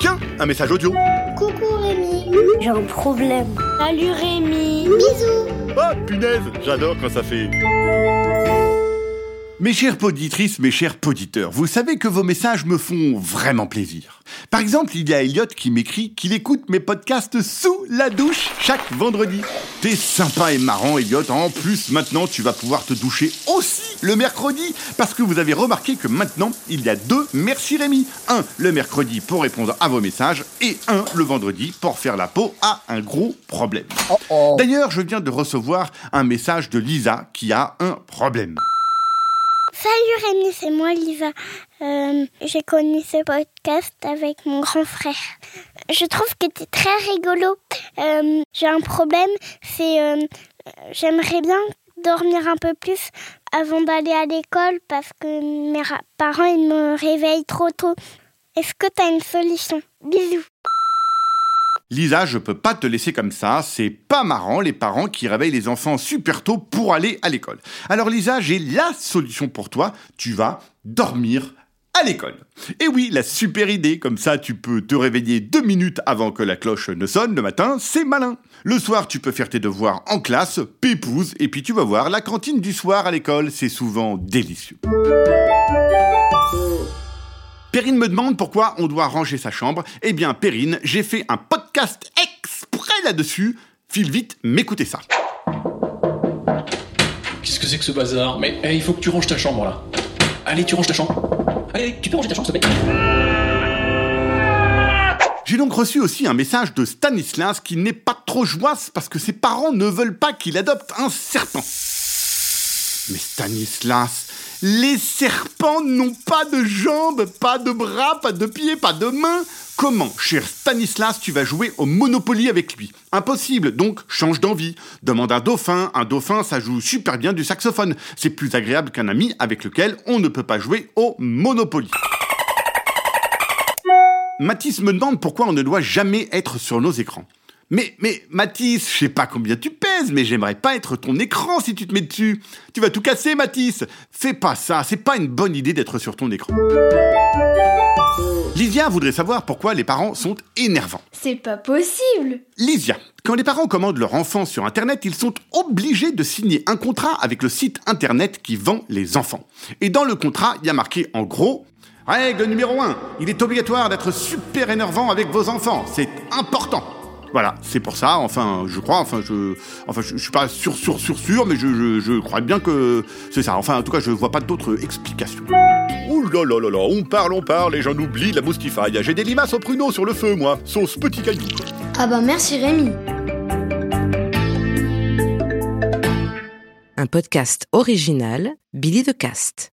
Tiens, un message audio. Coucou Rémi. J'ai un problème. Salut Rémi. Bisous. Oh, punaise, j'adore quand ça fait... Mes chères poditrices, mes chers poditeurs, vous savez que vos messages me font vraiment plaisir. Par exemple, il y a Elliot qui m'écrit qu'il écoute mes podcasts sous la douche chaque vendredi. T'es sympa et marrant, Elliot. En plus, maintenant, tu vas pouvoir te doucher aussi le mercredi, parce que vous avez remarqué que maintenant, il y a deux Merci Rémi. Un le mercredi pour répondre à vos messages, et un le vendredi pour faire la peau à un gros problème. D'ailleurs, je viens de recevoir un message de Lisa qui a un problème. Salut Rémi, c'est moi Lisa. Euh, J'ai connu ce podcast avec mon grand frère. Je trouve que tu es très rigolo. Euh, J'ai un problème, c'est euh, j'aimerais bien dormir un peu plus avant d'aller à l'école parce que mes parents ils me réveillent trop tôt. Est-ce que tu as une solution? Bisous. Lisa, je peux pas te laisser comme ça, c'est pas marrant les parents qui réveillent les enfants super tôt pour aller à l'école. Alors Lisa, j'ai la solution pour toi, tu vas dormir à l'école. Et oui, la super idée, comme ça tu peux te réveiller deux minutes avant que la cloche ne sonne le matin, c'est malin. Le soir, tu peux faire tes devoirs en classe, pépouse, et puis tu vas voir la cantine du soir à l'école, c'est souvent délicieux. Perrine me demande pourquoi on doit ranger sa chambre. Eh bien, Perrine, j'ai fait un podcast exprès là-dessus. File vite, m'écoutez ça. Qu'est-ce que c'est que ce bazar? Mais eh, il faut que tu ranges ta chambre là. Allez, tu ranges ta chambre. Allez, tu peux ranger ta chambre, s'il te plaît. J'ai donc reçu aussi un message de Stanislas qui n'est pas trop joyeux parce que ses parents ne veulent pas qu'il adopte un serpent. Mais Stanislas, les serpents n'ont pas de jambes, pas de bras, pas de pieds, pas de mains. Comment, cher Stanislas, tu vas jouer au Monopoly avec lui? Impossible, donc change d'envie. Demande un dauphin, un dauphin ça joue super bien du saxophone. C'est plus agréable qu'un ami avec lequel on ne peut pas jouer au Monopoly. Mathis me demande pourquoi on ne doit jamais être sur nos écrans. Mais, mais, Mathis, je sais pas combien tu pèses, mais j'aimerais pas être ton écran si tu te mets dessus. Tu vas tout casser, Mathis. Fais pas ça, c'est pas une bonne idée d'être sur ton écran. Lysia voudrait savoir pourquoi les parents sont énervants. C'est pas possible Lysia, quand les parents commandent leur enfant sur Internet, ils sont obligés de signer un contrat avec le site Internet qui vend les enfants. Et dans le contrat, il y a marqué en gros Règle numéro 1, il est obligatoire d'être super énervant avec vos enfants, c'est important. Voilà, c'est pour ça, enfin, je crois, enfin, je, enfin, je, je suis pas sûr, sûr, sûr, sûr, mais je, je, je crois bien que c'est ça. Enfin, en tout cas, je vois pas d'autres explications. Ouh là là là là, on parle, on parle, et j'en oublie la moustifaille. J'ai des limaces au pruneau sur le feu, moi, sauce petit caillou. Ah bah merci Rémi Un podcast original, Billy de Cast.